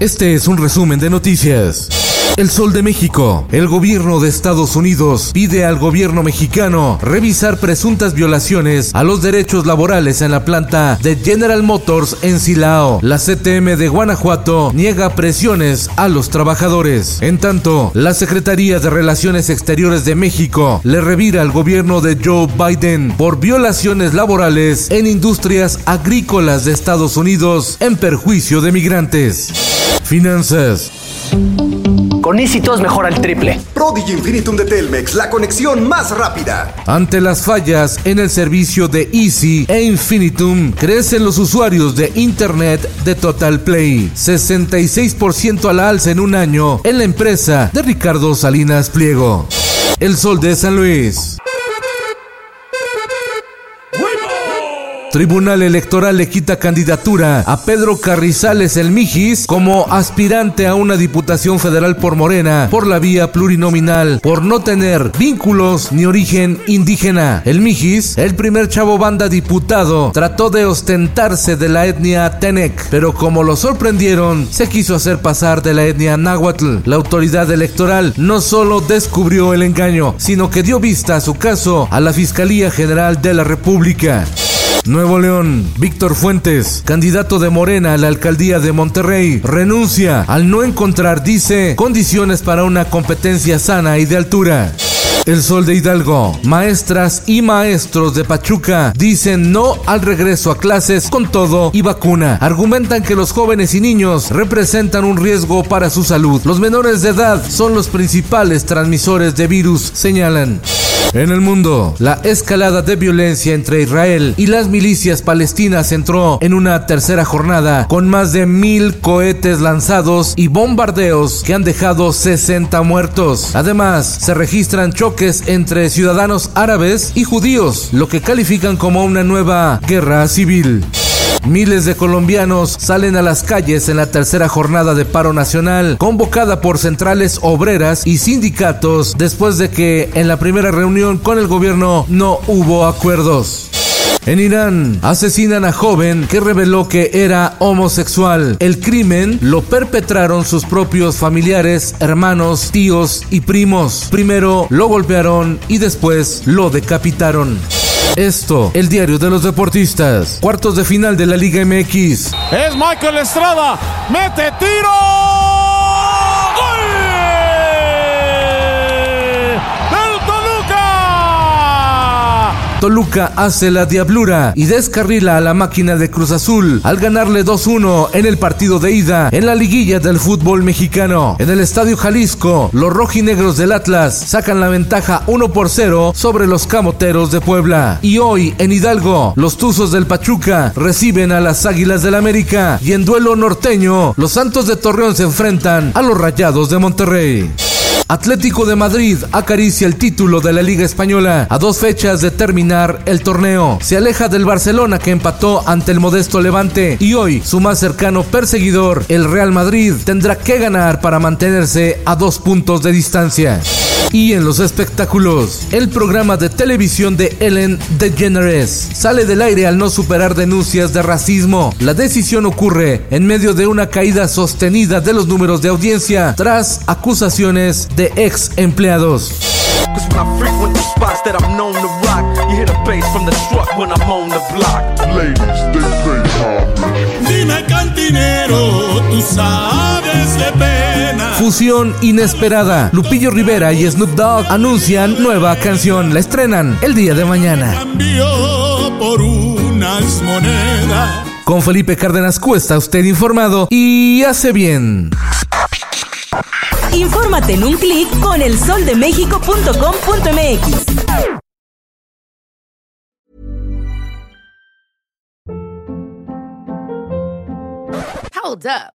Este es un resumen de noticias. El Sol de México. El gobierno de Estados Unidos pide al gobierno mexicano revisar presuntas violaciones a los derechos laborales en la planta de General Motors en Silao. La CTM de Guanajuato niega presiones a los trabajadores. En tanto, la Secretaría de Relaciones Exteriores de México le revira al gobierno de Joe Biden por violaciones laborales en industrias agrícolas de Estados Unidos en perjuicio de migrantes. Finanzas. Con Easy todo es mejor al triple. Prodigy Infinitum de Telmex, la conexión más rápida. Ante las fallas en el servicio de Easy e Infinitum, crecen los usuarios de Internet de Total Play. 66% a la alza en un año en la empresa de Ricardo Salinas Pliego. El Sol de San Luis. Tribunal Electoral le quita candidatura a Pedro Carrizales El Mijis como aspirante a una diputación federal por Morena por la vía plurinominal por no tener vínculos ni origen indígena. El Mijis, el primer chavo banda diputado, trató de ostentarse de la etnia Tenec, pero como lo sorprendieron, se quiso hacer pasar de la etnia Náhuatl. La autoridad electoral no solo descubrió el engaño, sino que dio vista a su caso a la Fiscalía General de la República. Nuevo León, Víctor Fuentes, candidato de Morena a la alcaldía de Monterrey, renuncia al no encontrar, dice, condiciones para una competencia sana y de altura. El Sol de Hidalgo, maestras y maestros de Pachuca dicen no al regreso a clases con todo y vacuna. Argumentan que los jóvenes y niños representan un riesgo para su salud. Los menores de edad son los principales transmisores de virus, señalan. En el mundo, la escalada de violencia entre Israel y las milicias palestinas entró en una tercera jornada con más de mil cohetes lanzados y bombardeos que han dejado 60 muertos. Además, se registran choques entre ciudadanos árabes y judíos, lo que califican como una nueva guerra civil. Miles de colombianos salen a las calles en la tercera jornada de paro nacional, convocada por centrales obreras y sindicatos después de que en la primera reunión con el gobierno no hubo acuerdos. En Irán asesinan a joven que reveló que era homosexual. El crimen lo perpetraron sus propios familiares, hermanos, tíos y primos. Primero lo golpearon y después lo decapitaron. Esto, el diario de los deportistas. Cuartos de final de la Liga MX. Es Michael Estrada. Mete tiro. Toluca hace la diablura y descarrila a la máquina de Cruz Azul al ganarle 2-1 en el partido de ida en la liguilla del fútbol mexicano. En el Estadio Jalisco, los rojinegros del Atlas sacan la ventaja 1 por 0 sobre los camoteros de Puebla. Y hoy en Hidalgo, los Tuzos del Pachuca reciben a las Águilas del América y en duelo norteño, los Santos de Torreón se enfrentan a los Rayados de Monterrey. Atlético de Madrid acaricia el título de la Liga Española a dos fechas de terminar el torneo. Se aleja del Barcelona que empató ante el modesto Levante y hoy su más cercano perseguidor, el Real Madrid, tendrá que ganar para mantenerse a dos puntos de distancia. Y en los espectáculos, el programa de televisión de Ellen DeGeneres sale del aire al no superar denuncias de racismo. La decisión ocurre en medio de una caída sostenida de los números de audiencia tras acusaciones de ex empleados. Dime cantinero, tú sabes de pena. Fusión inesperada. Lupillo Rivera y Snoop Dogg anuncian nueva canción. La estrenan el día de mañana. Cambio por unas monedas. Con Felipe Cárdenas Cuesta, usted informado y hace bien. Infórmate en un clic con elsoldemexico.com.mx. Hold up.